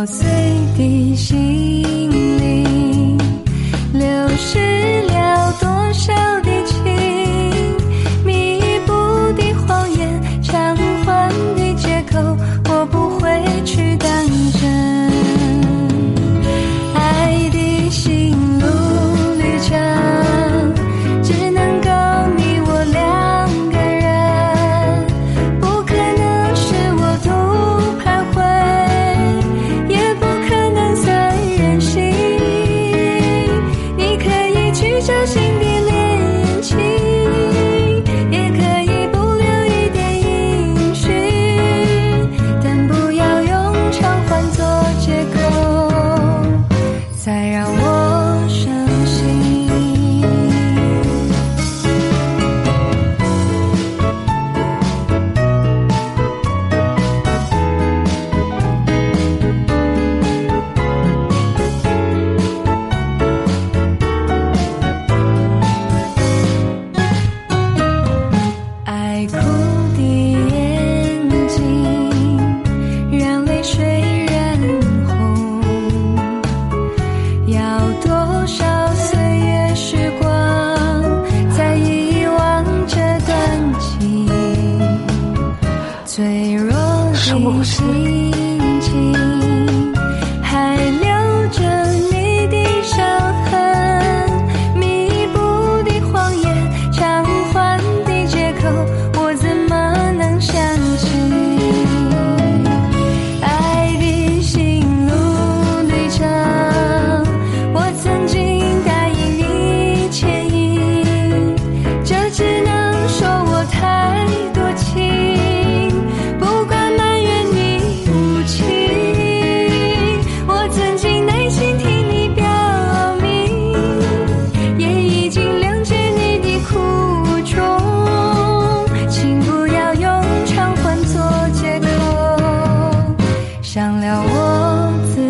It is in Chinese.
破碎的心。这心愿 Ashley. 让我自